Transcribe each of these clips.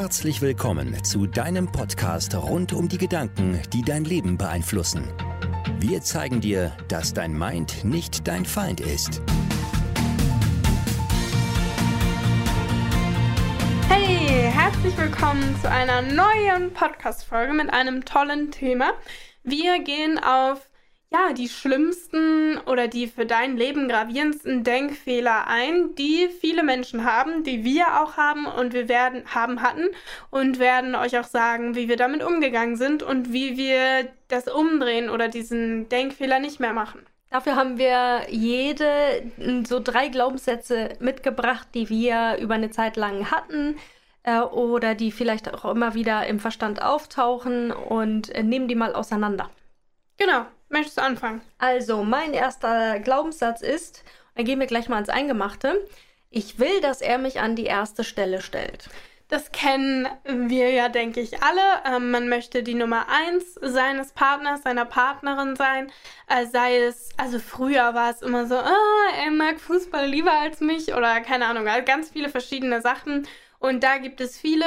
Herzlich willkommen zu deinem Podcast rund um die Gedanken, die dein Leben beeinflussen. Wir zeigen dir, dass dein Mind nicht dein Feind ist. Hey, herzlich willkommen zu einer neuen Podcast-Folge mit einem tollen Thema. Wir gehen auf ja, die schlimmsten oder die für dein Leben gravierendsten Denkfehler ein, die viele Menschen haben, die wir auch haben und wir werden haben hatten und werden euch auch sagen, wie wir damit umgegangen sind und wie wir das umdrehen oder diesen Denkfehler nicht mehr machen. Dafür haben wir jede so drei Glaubenssätze mitgebracht, die wir über eine Zeit lang hatten äh, oder die vielleicht auch immer wieder im Verstand auftauchen und äh, nehmen die mal auseinander. Genau. Möchtest du anfangen? Also, mein erster Glaubenssatz ist, dann gehen wir gleich mal ans Eingemachte. Ich will, dass er mich an die erste Stelle stellt. Das kennen wir ja, denke ich, alle. Ähm, man möchte die Nummer eins seines Partners, seiner Partnerin sein. Äh, sei es, also früher war es immer so, ah, er mag Fußball lieber als mich oder keine Ahnung, also ganz viele verschiedene Sachen. Und da gibt es viele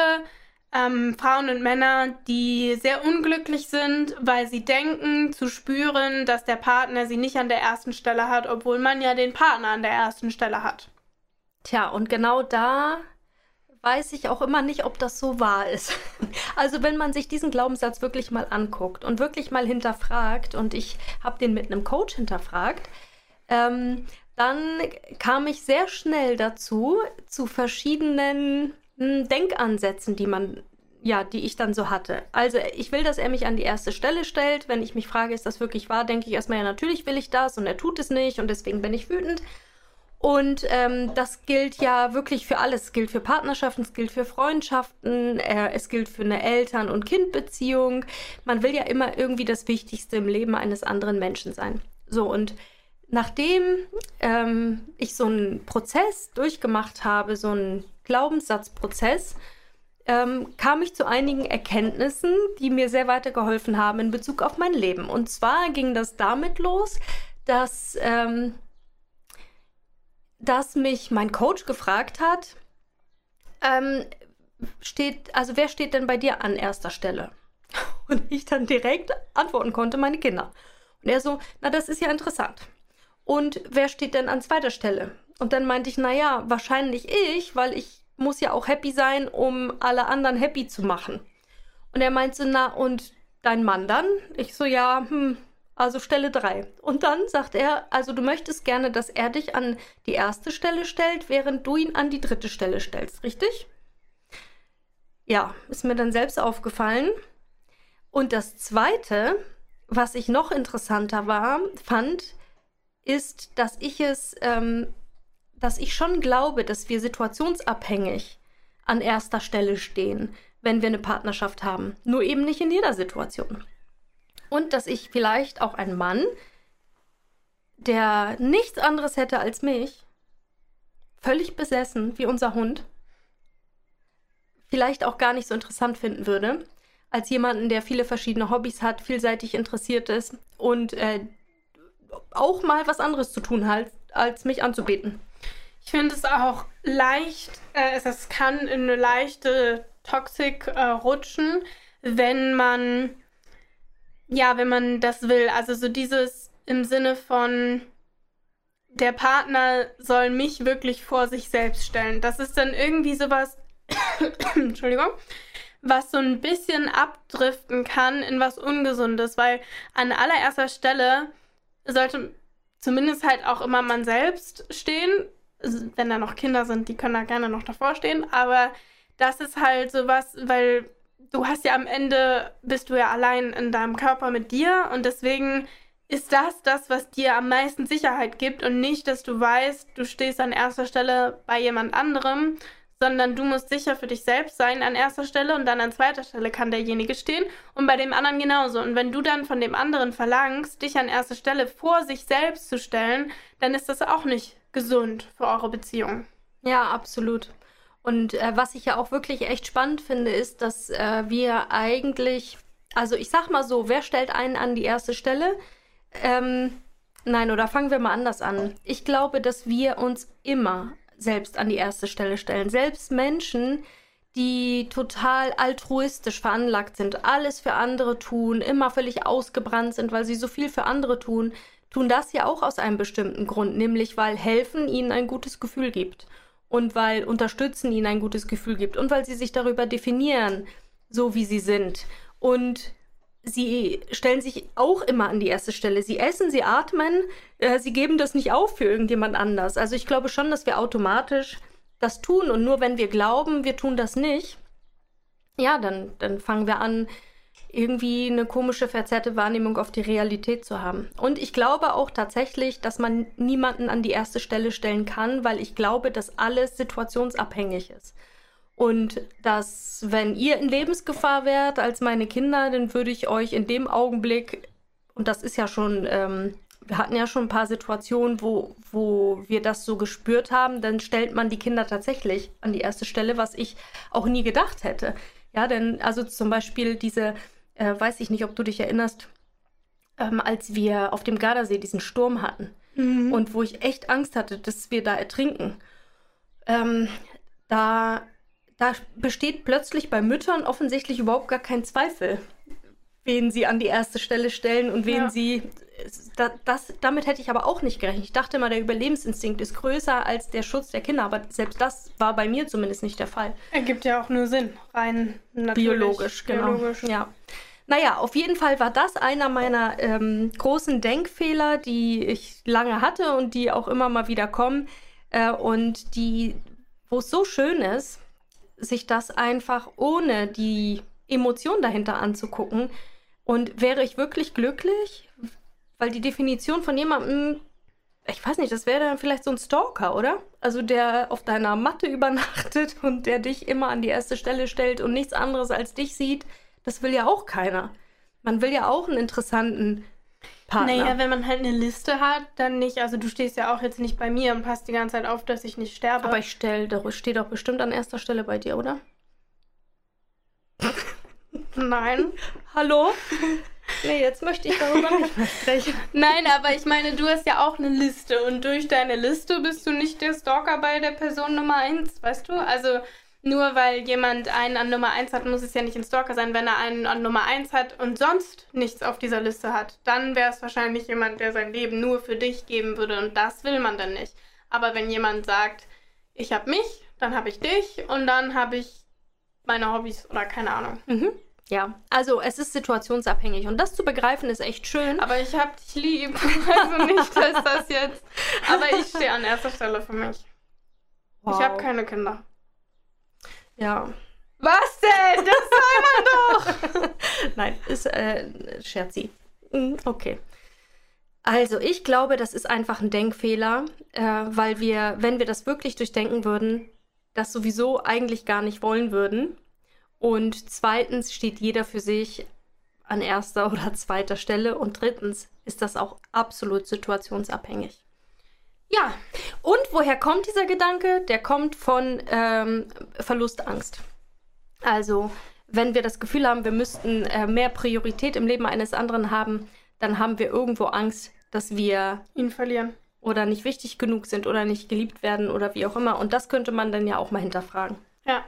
ähm, Frauen und Männer, die sehr unglücklich sind, weil sie denken zu spüren, dass der Partner sie nicht an der ersten Stelle hat, obwohl man ja den Partner an der ersten Stelle hat. Tja, und genau da weiß ich auch immer nicht, ob das so wahr ist. Also wenn man sich diesen Glaubenssatz wirklich mal anguckt und wirklich mal hinterfragt, und ich habe den mit einem Coach hinterfragt, ähm, dann kam ich sehr schnell dazu, zu verschiedenen Denkansätzen, die man ja, die ich dann so hatte. Also ich will, dass er mich an die erste Stelle stellt. Wenn ich mich frage, ist das wirklich wahr, denke ich erstmal, ja, natürlich will ich das und er tut es nicht und deswegen bin ich wütend. Und ähm, das gilt ja wirklich für alles. Es gilt für Partnerschaften, es gilt für Freundschaften, äh, es gilt für eine Eltern- und Kindbeziehung. Man will ja immer irgendwie das Wichtigste im Leben eines anderen Menschen sein. So, und nachdem ähm, ich so einen Prozess durchgemacht habe, so einen Glaubenssatzprozess, ähm, kam ich zu einigen Erkenntnissen, die mir sehr weitergeholfen haben in Bezug auf mein Leben. Und zwar ging das damit los, dass, ähm, dass mich mein Coach gefragt hat, ähm, steht, also wer steht denn bei dir an erster Stelle? Und ich dann direkt antworten konnte, meine Kinder. Und er so, na, das ist ja interessant. Und wer steht denn an zweiter Stelle? Und dann meinte ich, naja, wahrscheinlich ich, weil ich muss ja auch happy sein, um alle anderen happy zu machen. Und er meinte so, na, und dein Mann dann? Ich so, ja, hm, also Stelle 3. Und dann sagt er, also du möchtest gerne, dass er dich an die erste Stelle stellt, während du ihn an die dritte Stelle stellst, richtig? Ja, ist mir dann selbst aufgefallen. Und das Zweite, was ich noch interessanter war, fand, ist, dass ich es ähm, dass ich schon glaube, dass wir situationsabhängig an erster Stelle stehen, wenn wir eine Partnerschaft haben. Nur eben nicht in jeder Situation. Und dass ich vielleicht auch einen Mann, der nichts anderes hätte als mich, völlig besessen wie unser Hund, vielleicht auch gar nicht so interessant finden würde, als jemanden, der viele verschiedene Hobbys hat, vielseitig interessiert ist und äh, auch mal was anderes zu tun hat, als mich anzubeten. Ich finde es auch leicht, äh, es kann in eine leichte Toxik äh, rutschen, wenn man, ja, wenn man das will. Also so dieses im Sinne von, der Partner soll mich wirklich vor sich selbst stellen. Das ist dann irgendwie sowas, Entschuldigung, was so ein bisschen abdriften kann in was Ungesundes, weil an allererster Stelle sollte zumindest halt auch immer man selbst stehen wenn da noch Kinder sind, die können da gerne noch davor stehen. Aber das ist halt sowas, weil du hast ja am Ende, bist du ja allein in deinem Körper mit dir und deswegen ist das das, was dir am meisten Sicherheit gibt und nicht, dass du weißt, du stehst an erster Stelle bei jemand anderem, sondern du musst sicher für dich selbst sein an erster Stelle und dann an zweiter Stelle kann derjenige stehen und bei dem anderen genauso. Und wenn du dann von dem anderen verlangst, dich an erster Stelle vor sich selbst zu stellen, dann ist das auch nicht gesund für eure Beziehung. Ja, absolut. Und äh, was ich ja auch wirklich echt spannend finde, ist, dass äh, wir eigentlich, also ich sag mal so, wer stellt einen an die erste Stelle? Ähm, nein, oder fangen wir mal anders an. Ich glaube, dass wir uns immer selbst an die erste Stelle stellen. Selbst Menschen, die total altruistisch veranlagt sind, alles für andere tun, immer völlig ausgebrannt sind, weil sie so viel für andere tun, tun das ja auch aus einem bestimmten Grund, nämlich weil helfen ihnen ein gutes Gefühl gibt und weil unterstützen ihnen ein gutes Gefühl gibt und weil sie sich darüber definieren, so wie sie sind. Und sie stellen sich auch immer an die erste Stelle. Sie essen, sie atmen, äh, sie geben das nicht auf für irgendjemand anders. Also ich glaube schon, dass wir automatisch das tun und nur wenn wir glauben, wir tun das nicht, ja, dann, dann fangen wir an, irgendwie eine komische, verzerrte Wahrnehmung auf die Realität zu haben. Und ich glaube auch tatsächlich, dass man niemanden an die erste Stelle stellen kann, weil ich glaube, dass alles situationsabhängig ist. Und dass, wenn ihr in Lebensgefahr wärt als meine Kinder, dann würde ich euch in dem Augenblick, und das ist ja schon, ähm, wir hatten ja schon ein paar Situationen, wo, wo wir das so gespürt haben, dann stellt man die Kinder tatsächlich an die erste Stelle, was ich auch nie gedacht hätte. Ja, denn also zum Beispiel diese äh, weiß ich nicht, ob du dich erinnerst, ähm, als wir auf dem Gardasee diesen Sturm hatten mhm. und wo ich echt Angst hatte, dass wir da ertrinken. Ähm, da, da besteht plötzlich bei Müttern offensichtlich überhaupt gar kein Zweifel, wen sie an die erste Stelle stellen und wen ja. sie. Das, das, damit hätte ich aber auch nicht gerechnet. Ich dachte immer, der Überlebensinstinkt ist größer als der Schutz der Kinder, aber selbst das war bei mir zumindest nicht der Fall. Ergibt ja auch nur Sinn, rein biologisch, genau. Biologisch. Ja. Naja, auf jeden Fall war das einer meiner ähm, großen Denkfehler, die ich lange hatte und die auch immer mal wieder kommen. Äh, und die, wo es so schön ist, sich das einfach ohne die Emotion dahinter anzugucken. Und wäre ich wirklich glücklich? Weil die Definition von jemandem, ich weiß nicht, das wäre dann vielleicht so ein Stalker, oder? Also der auf deiner Matte übernachtet und der dich immer an die erste Stelle stellt und nichts anderes als dich sieht. Das will ja auch keiner. Man will ja auch einen interessanten Partner. Naja, wenn man halt eine Liste hat, dann nicht. Also du stehst ja auch jetzt nicht bei mir und passt die ganze Zeit auf, dass ich nicht sterbe. Aber ich stell, da steht doch bestimmt an erster Stelle bei dir, oder? Nein. Hallo? Nee, jetzt möchte ich darüber nicht mehr sprechen. Nein, aber ich meine, du hast ja auch eine Liste und durch deine Liste bist du nicht der Stalker bei der Person Nummer 1, weißt du? Also nur weil jemand einen an Nummer 1 hat, muss es ja nicht ein Stalker sein. Wenn er einen an Nummer 1 hat und sonst nichts auf dieser Liste hat, dann wäre es wahrscheinlich jemand, der sein Leben nur für dich geben würde und das will man dann nicht. Aber wenn jemand sagt, ich habe mich, dann habe ich dich und dann habe ich meine Hobbys oder keine Ahnung. Mhm. Ja, also es ist situationsabhängig und das zu begreifen ist echt schön. Aber ich hab dich lieb. Also nicht, dass das jetzt. Aber ich stehe an erster Stelle für mich. Wow. Ich habe keine Kinder. Ja. Was denn? Das soll man doch! Nein, ist äh, Scherzi. Mhm, okay. Also, ich glaube, das ist einfach ein Denkfehler, äh, weil wir, wenn wir das wirklich durchdenken würden, das sowieso eigentlich gar nicht wollen würden. Und zweitens steht jeder für sich an erster oder zweiter Stelle. Und drittens ist das auch absolut situationsabhängig. Ja, und woher kommt dieser Gedanke? Der kommt von ähm, Verlustangst. Also, wenn wir das Gefühl haben, wir müssten äh, mehr Priorität im Leben eines anderen haben, dann haben wir irgendwo Angst, dass wir ihn verlieren. Oder nicht wichtig genug sind oder nicht geliebt werden oder wie auch immer. Und das könnte man dann ja auch mal hinterfragen. Ja.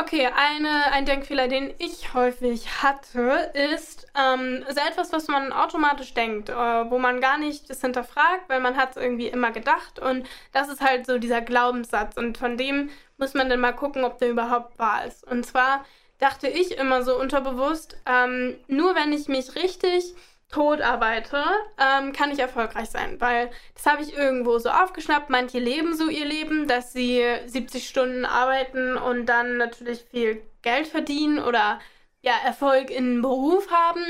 Okay, eine, ein Denkfehler, den ich häufig hatte, ist ähm, so etwas, was man automatisch denkt, äh, wo man gar nicht das hinterfragt, weil man hat es irgendwie immer gedacht und das ist halt so dieser Glaubenssatz und von dem muss man dann mal gucken, ob der überhaupt wahr ist. Und zwar dachte ich immer so unterbewusst, ähm, nur wenn ich mich richtig tot arbeite, ähm, kann ich erfolgreich sein, weil das habe ich irgendwo so aufgeschnappt. Manche leben so ihr Leben, dass sie 70 Stunden arbeiten und dann natürlich viel Geld verdienen oder ja Erfolg in Beruf haben,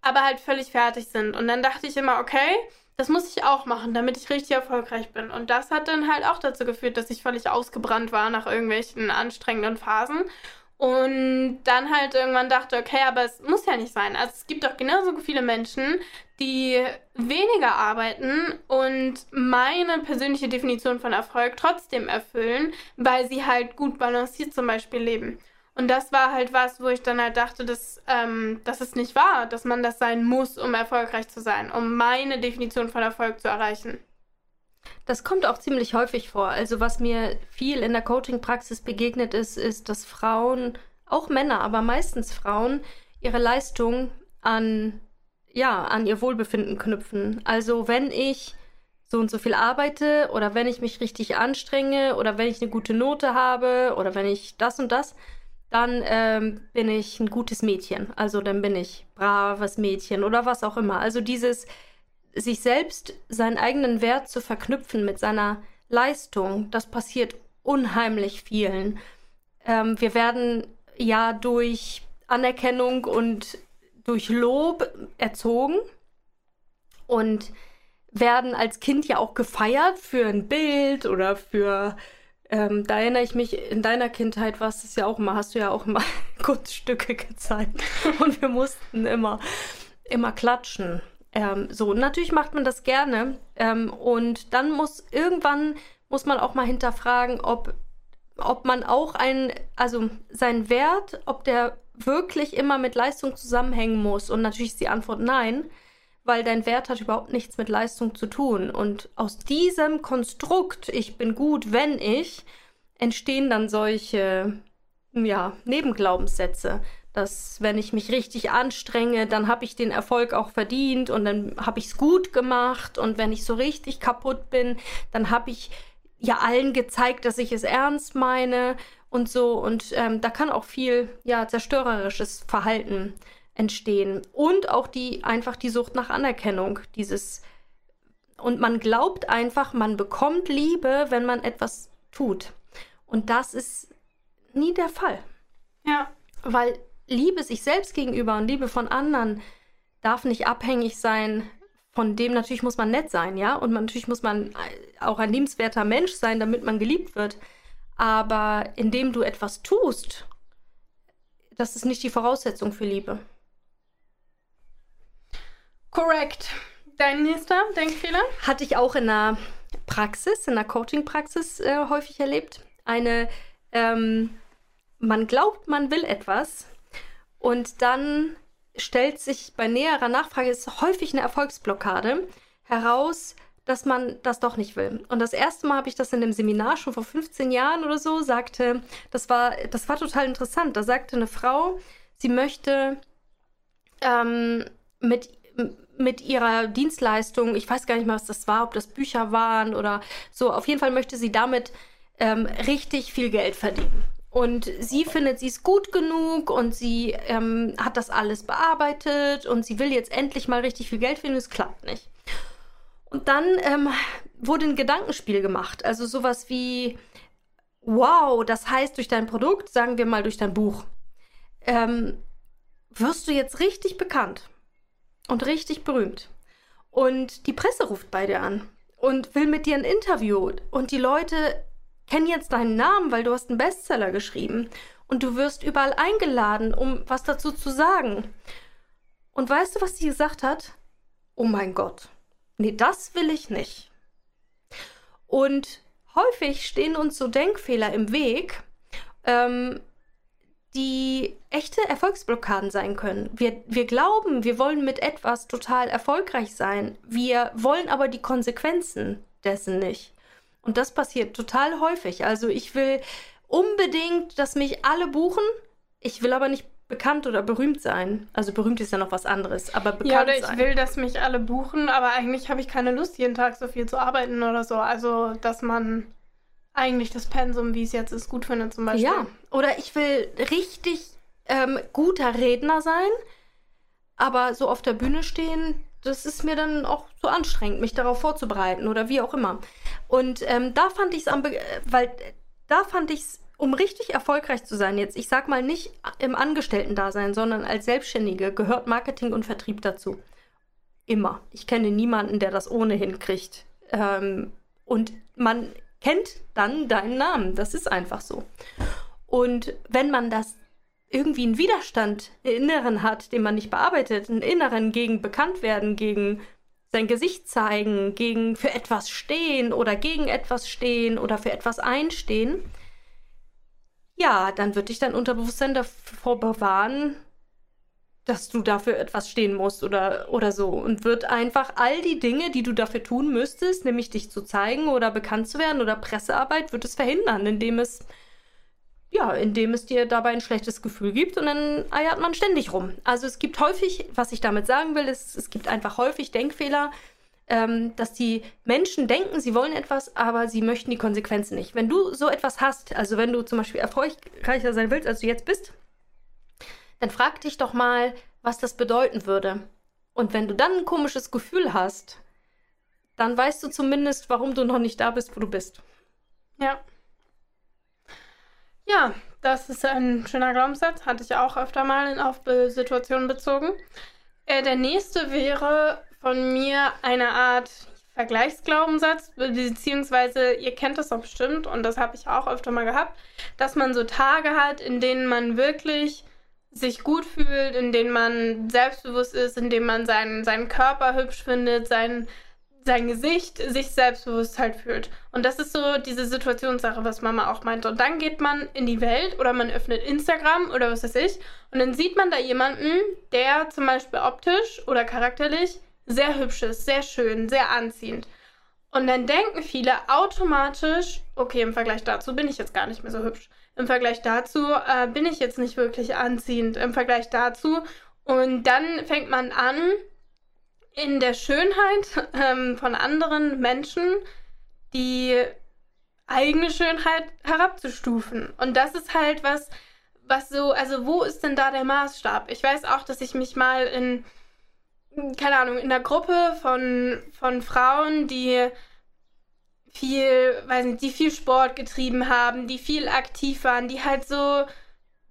aber halt völlig fertig sind. Und dann dachte ich immer, okay, das muss ich auch machen, damit ich richtig erfolgreich bin. Und das hat dann halt auch dazu geführt, dass ich völlig ausgebrannt war nach irgendwelchen anstrengenden Phasen und dann halt irgendwann dachte, okay, aber es muss ja nicht sein. Also es gibt doch genauso viele Menschen, die weniger arbeiten und meine persönliche Definition von Erfolg trotzdem erfüllen, weil sie halt gut balanciert zum Beispiel leben. Und das war halt was, wo ich dann halt dachte, dass, ähm, dass es nicht wahr, dass man das sein muss, um erfolgreich zu sein, um meine Definition von Erfolg zu erreichen. Das kommt auch ziemlich häufig vor. Also was mir viel in der Coaching-Praxis begegnet ist, ist, dass Frauen, auch Männer, aber meistens Frauen, ihre Leistung an, ja, an ihr Wohlbefinden knüpfen. Also wenn ich so und so viel arbeite oder wenn ich mich richtig anstrenge oder wenn ich eine gute Note habe oder wenn ich das und das, dann ähm, bin ich ein gutes Mädchen. Also dann bin ich braves Mädchen oder was auch immer. Also dieses sich selbst seinen eigenen Wert zu verknüpfen mit seiner Leistung, das passiert unheimlich vielen. Ähm, wir werden ja durch Anerkennung und durch Lob erzogen und werden als Kind ja auch gefeiert für ein Bild oder für, ähm, da erinnere ich mich, in deiner Kindheit war es ja auch immer, hast du ja auch immer Kunststücke gezeigt und wir mussten immer, immer klatschen. Ähm, so, natürlich macht man das gerne ähm, und dann muss irgendwann muss man auch mal hinterfragen, ob, ob man auch ein, also sein Wert, ob der wirklich immer mit Leistung zusammenhängen muss. Und natürlich ist die Antwort nein, weil dein Wert hat überhaupt nichts mit Leistung zu tun. Und aus diesem Konstrukt, ich bin gut, wenn ich, entstehen dann solche, ja, Nebenglaubenssätze dass wenn ich mich richtig anstrenge, dann habe ich den Erfolg auch verdient und dann habe ich es gut gemacht und wenn ich so richtig kaputt bin, dann habe ich ja allen gezeigt, dass ich es ernst meine und so. Und ähm, da kann auch viel ja zerstörerisches Verhalten entstehen und auch die einfach die Sucht nach Anerkennung, dieses und man glaubt einfach, man bekommt Liebe, wenn man etwas tut. Und das ist nie der Fall. Ja, weil Liebe sich selbst gegenüber und Liebe von anderen darf nicht abhängig sein von dem. Natürlich muss man nett sein, ja, und man, natürlich muss man auch ein liebenswerter Mensch sein, damit man geliebt wird. Aber indem du etwas tust, das ist nicht die Voraussetzung für Liebe. Korrekt. Dein nächster Denkfehler? Hatte ich auch in der Praxis, in der Coaching-Praxis äh, häufig erlebt. Eine, ähm, man glaubt, man will etwas, und dann stellt sich bei näherer Nachfrage, ist häufig eine Erfolgsblockade, heraus, dass man das doch nicht will. Und das erste Mal habe ich das in einem Seminar schon vor 15 Jahren oder so, sagte, das war, das war total interessant. Da sagte eine Frau, sie möchte ähm, mit, mit ihrer Dienstleistung, ich weiß gar nicht mehr, was das war, ob das Bücher waren oder so, auf jeden Fall möchte sie damit ähm, richtig viel Geld verdienen. Und sie findet, sie ist gut genug und sie ähm, hat das alles bearbeitet und sie will jetzt endlich mal richtig viel Geld finden, es klappt nicht. Und dann ähm, wurde ein Gedankenspiel gemacht. Also sowas wie, wow, das heißt durch dein Produkt, sagen wir mal durch dein Buch, ähm, wirst du jetzt richtig bekannt und richtig berühmt. Und die Presse ruft bei dir an und will mit dir ein Interview. Und die Leute kennen jetzt deinen Namen, weil du hast einen Bestseller geschrieben und du wirst überall eingeladen, um was dazu zu sagen. Und weißt du, was sie gesagt hat? Oh mein Gott. Nee, das will ich nicht. Und häufig stehen uns so Denkfehler im Weg, ähm, die echte Erfolgsblockaden sein können. Wir, wir glauben, wir wollen mit etwas total erfolgreich sein. Wir wollen aber die Konsequenzen dessen nicht. Und das passiert total häufig. Also ich will unbedingt, dass mich alle buchen. Ich will aber nicht bekannt oder berühmt sein. Also berühmt ist ja noch was anderes, aber bekannt Ja, oder ich sein. will, dass mich alle buchen, aber eigentlich habe ich keine Lust, jeden Tag so viel zu arbeiten oder so. Also, dass man eigentlich das Pensum, wie es jetzt ist, gut findet zum Beispiel. Ja, oder ich will richtig ähm, guter Redner sein, aber so auf der Bühne stehen, das ist mir dann auch zu anstrengend, mich darauf vorzubereiten oder wie auch immer. Und ähm, da fand ich es am, weil da fand ich es, um richtig erfolgreich zu sein jetzt, ich sag mal nicht im Angestellten-Dasein, sondern als Selbstständige gehört Marketing und Vertrieb dazu. Immer. Ich kenne niemanden, der das ohnehin kriegt. Ähm, und man kennt dann deinen Namen. Das ist einfach so. Und wenn man das irgendwie einen Widerstand einen inneren hat, den man nicht bearbeitet, einen inneren gegen bekannt werden, gegen sein Gesicht zeigen, gegen für etwas stehen oder gegen etwas stehen oder für etwas einstehen, ja, dann wird dich dein Unterbewusstsein davor bewahren, dass du dafür etwas stehen musst oder, oder so. Und wird einfach all die Dinge, die du dafür tun müsstest, nämlich dich zu zeigen oder bekannt zu werden oder Pressearbeit, wird es verhindern, indem es, ja, indem es dir dabei ein schlechtes Gefühl gibt und dann eiert man ständig rum. Also es gibt häufig, was ich damit sagen will, ist, es gibt einfach häufig Denkfehler, ähm, dass die Menschen denken, sie wollen etwas, aber sie möchten die Konsequenzen nicht. Wenn du so etwas hast, also wenn du zum Beispiel erfolgreicher sein willst, als du jetzt bist, dann frag dich doch mal, was das bedeuten würde. Und wenn du dann ein komisches Gefühl hast, dann weißt du zumindest, warum du noch nicht da bist, wo du bist. Ja. Ja, das ist ein schöner Glaubenssatz. Hatte ich auch öfter mal in auf Situationen bezogen. Äh, der nächste wäre von mir eine Art Vergleichsglaubenssatz, beziehungsweise ihr kennt das doch bestimmt und das habe ich auch öfter mal gehabt, dass man so Tage hat, in denen man wirklich sich gut fühlt, in denen man selbstbewusst ist, in denen man seinen, seinen Körper hübsch findet, sein, sein Gesicht, sich selbstbewusst halt fühlt. Und das ist so diese Situationssache, was Mama auch meinte. Und dann geht man in die Welt oder man öffnet Instagram oder was weiß ich und dann sieht man da jemanden, der zum Beispiel optisch oder charakterlich sehr hübsch ist, sehr schön, sehr anziehend. Und dann denken viele automatisch, okay, im Vergleich dazu bin ich jetzt gar nicht mehr so hübsch. Im Vergleich dazu äh, bin ich jetzt nicht wirklich anziehend. Im Vergleich dazu. Und dann fängt man an, in der Schönheit ähm, von anderen Menschen die eigene Schönheit herabzustufen. Und das ist halt was, was so, also wo ist denn da der Maßstab? Ich weiß auch, dass ich mich mal in, keine Ahnung, in einer Gruppe von, von Frauen, die viel, weiß nicht, die viel Sport getrieben haben, die viel aktiv waren, die halt so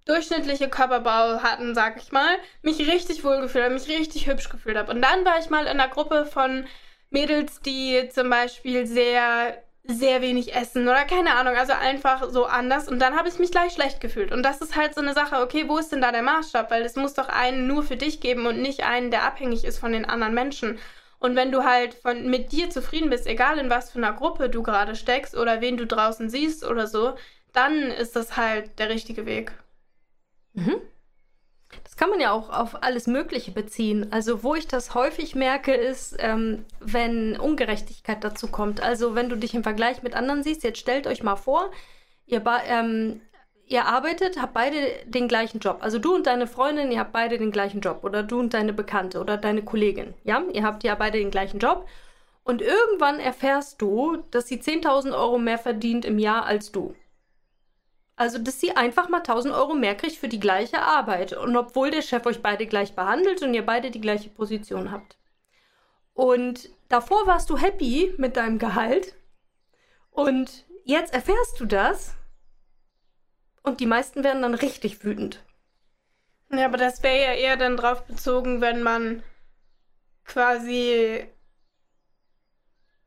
durchschnittliche Körperbau hatten, sag ich mal, mich richtig wohl gefühlt habe, mich richtig hübsch gefühlt habe. Und dann war ich mal in einer Gruppe von Mädels, die zum Beispiel sehr, sehr wenig essen oder keine Ahnung, also einfach so anders. Und dann habe ich mich gleich schlecht gefühlt. Und das ist halt so eine Sache, okay, wo ist denn da der Maßstab? Weil es muss doch einen nur für dich geben und nicht einen, der abhängig ist von den anderen Menschen. Und wenn du halt von, mit dir zufrieden bist, egal in was für einer Gruppe du gerade steckst oder wen du draußen siehst oder so, dann ist das halt der richtige Weg. Mhm. Das kann man ja auch auf alles Mögliche beziehen. Also wo ich das häufig merke, ist, ähm, wenn Ungerechtigkeit dazu kommt. Also wenn du dich im Vergleich mit anderen siehst, jetzt stellt euch mal vor, ihr, ähm, ihr arbeitet, habt beide den gleichen Job. Also du und deine Freundin, ihr habt beide den gleichen Job. Oder du und deine Bekannte oder deine Kollegin. Ja, ihr habt ja beide den gleichen Job. Und irgendwann erfährst du, dass sie 10.000 Euro mehr verdient im Jahr als du. Also, dass sie einfach mal 1000 Euro mehr kriegt für die gleiche Arbeit. Und obwohl der Chef euch beide gleich behandelt und ihr beide die gleiche Position habt. Und davor warst du happy mit deinem Gehalt. Und jetzt erfährst du das und die meisten werden dann richtig wütend. Ja, aber das wäre ja eher dann drauf bezogen, wenn man quasi.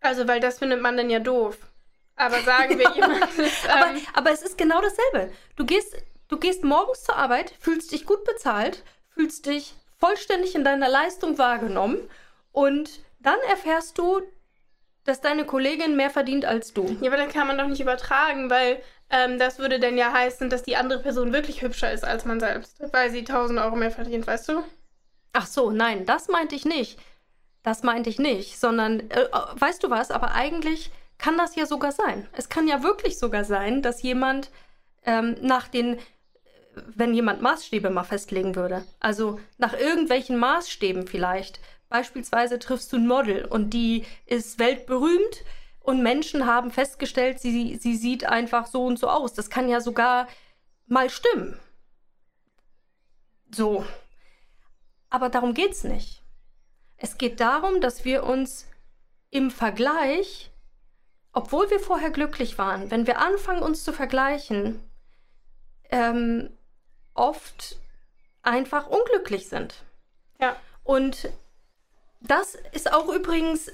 Also, weil das findet man dann ja doof. Aber sagen wir jemand. Ist, ähm aber, aber es ist genau dasselbe. Du gehst, du gehst morgens zur Arbeit, fühlst dich gut bezahlt, fühlst dich vollständig in deiner Leistung wahrgenommen und dann erfährst du, dass deine Kollegin mehr verdient als du. Ja, aber dann kann man doch nicht übertragen, weil ähm, das würde dann ja heißen, dass die andere Person wirklich hübscher ist als man selbst, weil sie 1000 Euro mehr verdient, weißt du? Ach so, nein, das meinte ich nicht. Das meinte ich nicht, sondern, äh, äh, weißt du was, aber eigentlich kann das ja sogar sein. Es kann ja wirklich sogar sein, dass jemand ähm, nach den, wenn jemand Maßstäbe mal festlegen würde, also nach irgendwelchen Maßstäben vielleicht, beispielsweise triffst du ein Model und die ist weltberühmt, und Menschen haben festgestellt, sie, sie sieht einfach so und so aus. Das kann ja sogar mal stimmen. So. Aber darum geht es nicht. Es geht darum, dass wir uns im Vergleich, obwohl wir vorher glücklich waren, wenn wir anfangen, uns zu vergleichen, ähm, oft einfach unglücklich sind. Ja. Und das ist auch übrigens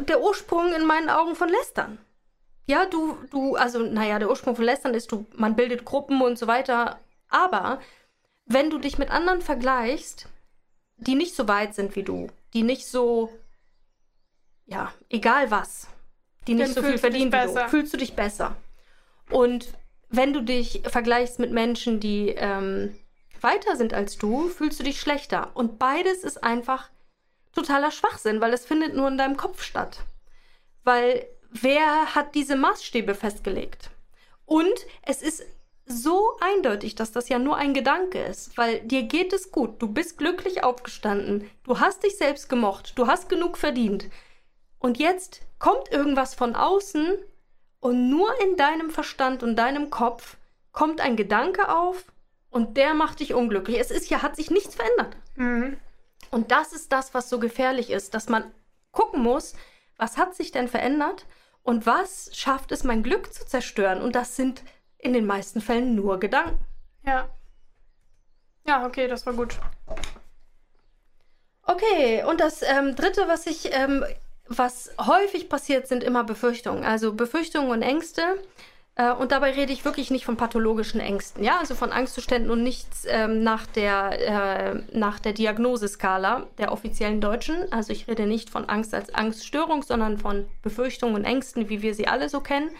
der Ursprung in meinen Augen von Lästern. Ja, du, du, also, naja, der Ursprung von Lästern ist, du, man bildet Gruppen und so weiter. Aber wenn du dich mit anderen vergleichst, die nicht so weit sind wie du, die nicht so, ja, egal was, die nicht Dann so viel verdienen wie du, fühlst du dich besser. Und wenn du dich vergleichst mit Menschen, die ähm, weiter sind als du, fühlst du dich schlechter. Und beides ist einfach totaler Schwachsinn, weil es findet nur in deinem Kopf statt. Weil wer hat diese Maßstäbe festgelegt? Und es ist so eindeutig, dass das ja nur ein Gedanke ist, weil dir geht es gut, du bist glücklich aufgestanden, du hast dich selbst gemocht, du hast genug verdient. Und jetzt kommt irgendwas von außen und nur in deinem Verstand und deinem Kopf kommt ein Gedanke auf und der macht dich unglücklich. Es ist ja, hat sich nichts verändert. Mhm. Und das ist das, was so gefährlich ist, dass man gucken muss, was hat sich denn verändert und was schafft es, mein Glück zu zerstören. Und das sind in den meisten Fällen nur Gedanken. Ja. Ja, okay, das war gut. Okay, und das ähm, Dritte, was ich, ähm, was häufig passiert, sind immer Befürchtungen. Also Befürchtungen und Ängste. Äh, und dabei rede ich wirklich nicht von pathologischen Ängsten, ja, also von Angstzuständen und nichts ähm, nach, der, äh, der Diagnoseskala der offiziellen Deutschen. Also ich rede nicht von Angst als Angststörung, sondern von Befürchtungen und Ängsten, wie wir sie alle so kennen.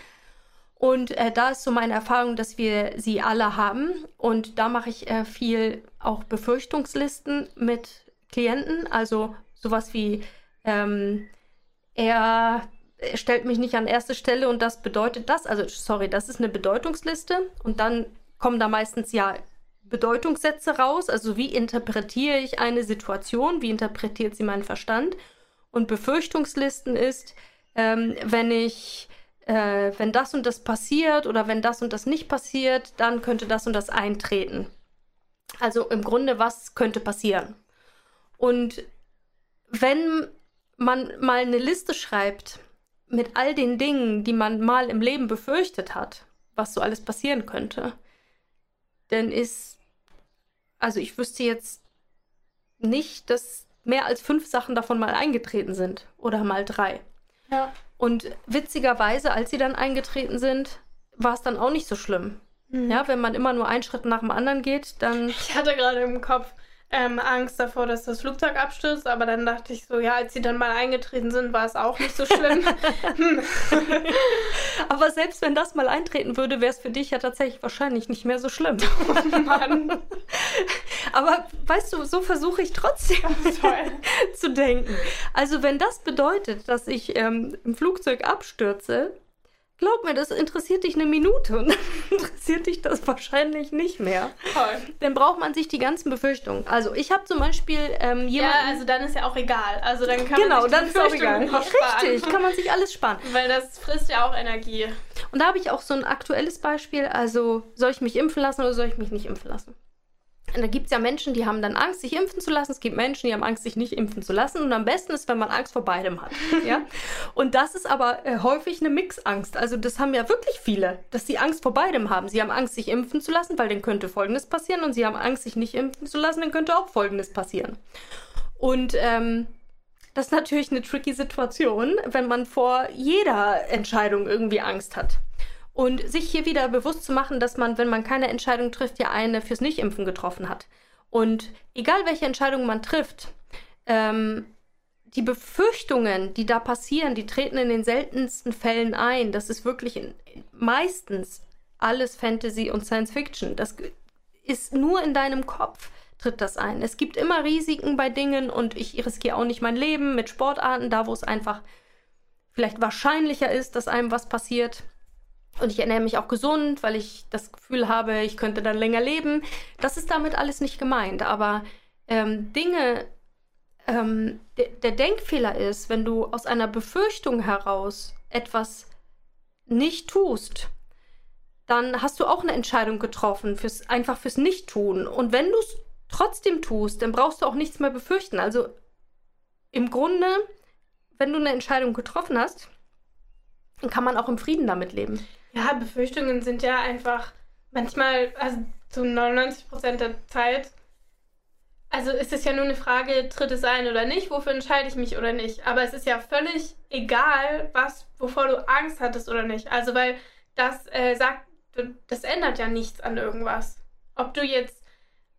Und äh, da ist so meine Erfahrung, dass wir sie alle haben. Und da mache ich äh, viel auch Befürchtungslisten mit Klienten. Also sowas wie, ähm, er stellt mich nicht an erste Stelle und das bedeutet das. Also, sorry, das ist eine Bedeutungsliste. Und dann kommen da meistens ja Bedeutungssätze raus. Also, wie interpretiere ich eine Situation? Wie interpretiert sie mein Verstand? Und Befürchtungslisten ist, ähm, wenn ich äh, wenn das und das passiert oder wenn das und das nicht passiert, dann könnte das und das eintreten. Also im Grunde, was könnte passieren? Und wenn man mal eine Liste schreibt mit all den Dingen, die man mal im Leben befürchtet hat, was so alles passieren könnte, dann ist, also ich wüsste jetzt nicht, dass mehr als fünf Sachen davon mal eingetreten sind oder mal drei. Ja. Und witzigerweise, als sie dann eingetreten sind, war es dann auch nicht so schlimm. Mhm. Ja, wenn man immer nur einen Schritt nach dem anderen geht, dann. Ich hatte gerade im Kopf ähm, Angst davor, dass das Flugzeug abstürzt, aber dann dachte ich so, ja, als sie dann mal eingetreten sind, war es auch nicht so schlimm. aber selbst wenn das mal eintreten würde, wäre es für dich ja tatsächlich wahrscheinlich nicht mehr so schlimm. Oh Mann. aber weißt du, so versuche ich trotzdem zu denken. Also wenn das bedeutet, dass ich ähm, im Flugzeug abstürze, Glaub mir, das interessiert dich eine Minute und dann interessiert dich das wahrscheinlich nicht mehr. Toll. Dann braucht man sich die ganzen Befürchtungen. Also ich habe zum Beispiel ähm, jemanden... Ja, also dann ist ja auch egal. Also dann kann genau, man sich dann ist auch egal. Richtig, kann man sich alles sparen. Weil das frisst ja auch Energie. Und da habe ich auch so ein aktuelles Beispiel. Also soll ich mich impfen lassen oder soll ich mich nicht impfen lassen? Da gibt es ja Menschen, die haben dann Angst, sich impfen zu lassen. Es gibt Menschen, die haben Angst, sich nicht impfen zu lassen. Und am besten ist, wenn man Angst vor beidem hat. ja? Und das ist aber äh, häufig eine Mixangst. Also das haben ja wirklich viele, dass sie Angst vor beidem haben. Sie haben Angst, sich impfen zu lassen, weil dann könnte Folgendes passieren. Und sie haben Angst, sich nicht impfen zu lassen, dann könnte auch Folgendes passieren. Und ähm, das ist natürlich eine tricky Situation, wenn man vor jeder Entscheidung irgendwie Angst hat. Und sich hier wieder bewusst zu machen, dass man, wenn man keine Entscheidung trifft, ja eine fürs Nicht-Impfen getroffen hat. Und egal welche Entscheidung man trifft, ähm, die Befürchtungen, die da passieren, die treten in den seltensten Fällen ein. Das ist wirklich in, meistens alles Fantasy und Science Fiction. Das ist nur in deinem Kopf tritt das ein. Es gibt immer Risiken bei Dingen und ich riskiere auch nicht mein Leben mit Sportarten, da wo es einfach vielleicht wahrscheinlicher ist, dass einem was passiert. Und ich ernähre mich auch gesund, weil ich das Gefühl habe, ich könnte dann länger leben. Das ist damit alles nicht gemeint. Aber ähm, Dinge, ähm, de der Denkfehler ist, wenn du aus einer Befürchtung heraus etwas nicht tust, dann hast du auch eine Entscheidung getroffen, fürs, einfach fürs Nicht-Tun. Und wenn du es trotzdem tust, dann brauchst du auch nichts mehr befürchten. Also im Grunde, wenn du eine Entscheidung getroffen hast, dann kann man auch im Frieden damit leben. Ja, Befürchtungen sind ja einfach manchmal, also zu 99 Prozent der Zeit, also ist es ja nur eine Frage, tritt es ein oder nicht, wofür entscheide ich mich oder nicht. Aber es ist ja völlig egal, was, wovor du Angst hattest oder nicht. Also weil das äh, sagt, das ändert ja nichts an irgendwas. Ob du jetzt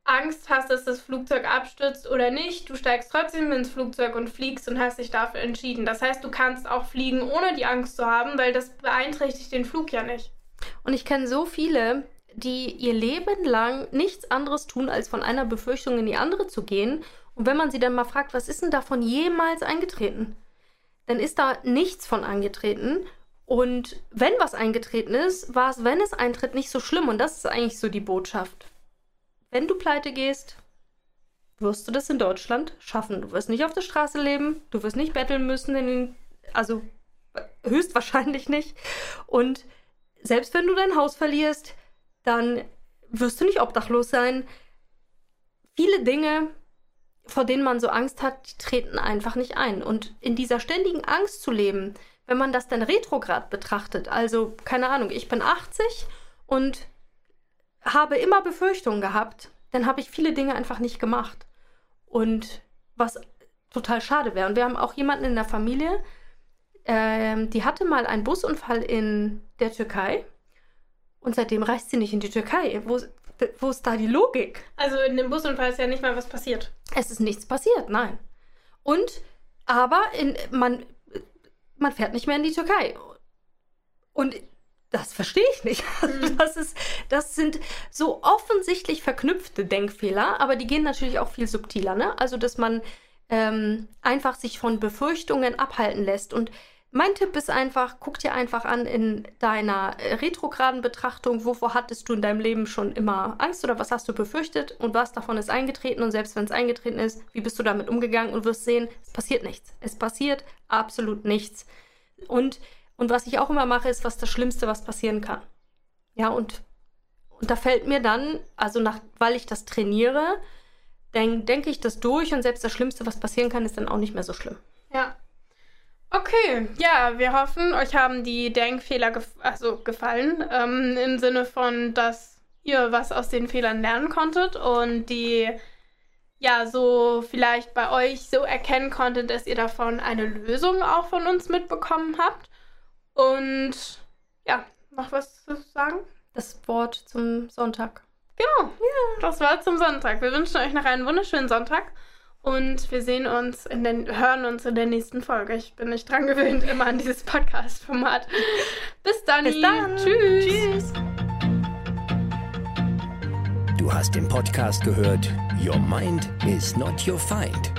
Angst hast, dass das Flugzeug abstürzt oder nicht, du steigst trotzdem ins Flugzeug und fliegst und hast dich dafür entschieden. Das heißt, du kannst auch fliegen, ohne die Angst zu haben, weil das beeinträchtigt den Flug ja nicht. Und ich kenne so viele, die ihr Leben lang nichts anderes tun, als von einer Befürchtung in die andere zu gehen. Und wenn man sie dann mal fragt, was ist denn davon jemals eingetreten? Dann ist da nichts von eingetreten. Und wenn was eingetreten ist, war es, wenn es eintritt, nicht so schlimm. Und das ist eigentlich so die Botschaft. Wenn du pleite gehst, wirst du das in Deutschland schaffen. Du wirst nicht auf der Straße leben, du wirst nicht betteln müssen, den, also höchstwahrscheinlich nicht. Und selbst wenn du dein Haus verlierst, dann wirst du nicht obdachlos sein. Viele Dinge, vor denen man so Angst hat, die treten einfach nicht ein. Und in dieser ständigen Angst zu leben, wenn man das dann retrograd betrachtet, also keine Ahnung, ich bin 80 und habe immer Befürchtungen gehabt, dann habe ich viele Dinge einfach nicht gemacht. Und was total schade wäre. Und wir haben auch jemanden in der Familie, ähm, die hatte mal einen Busunfall in der Türkei und seitdem reist sie nicht in die Türkei. Wo, wo ist da die Logik? Also in dem Busunfall ist ja nicht mal was passiert. Es ist nichts passiert, nein. Und, aber in, man, man fährt nicht mehr in die Türkei. Und das verstehe ich nicht. Mhm. Das, ist, das sind so offensichtlich verknüpfte Denkfehler, aber die gehen natürlich auch viel subtiler. Ne? Also, dass man ähm, einfach sich von Befürchtungen abhalten lässt. Und mein Tipp ist einfach, guck dir einfach an in deiner äh, retrograden Betrachtung, wovor hattest du in deinem Leben schon immer Angst oder was hast du befürchtet und was davon ist eingetreten und selbst wenn es eingetreten ist, wie bist du damit umgegangen und wirst sehen, es passiert nichts. Es passiert absolut nichts. Und, und was ich auch immer mache, ist, was das Schlimmste, was passieren kann. Ja, und, und da fällt mir dann, also nach, weil ich das trainiere, denke denk ich das durch und selbst das Schlimmste, was passieren kann, ist dann auch nicht mehr so schlimm. Ja. Okay, ja, wir hoffen, euch haben die Denkfehler gef also gefallen, ähm, im Sinne von, dass ihr was aus den Fehlern lernen konntet und die ja so vielleicht bei euch so erkennen konntet, dass ihr davon eine Lösung auch von uns mitbekommen habt. Und ja, noch was zu sagen? Das Wort zum Sonntag. Genau, ja, das war zum Sonntag. Wir wünschen euch noch einen wunderschönen Sonntag und wir sehen uns in den, hören uns in der nächsten Folge. Ich bin nicht dran gewöhnt, immer an dieses Podcast-Format. Bis dann. Bis dann. Tschüss. Tschüss. Du hast den Podcast gehört Your Mind is not your find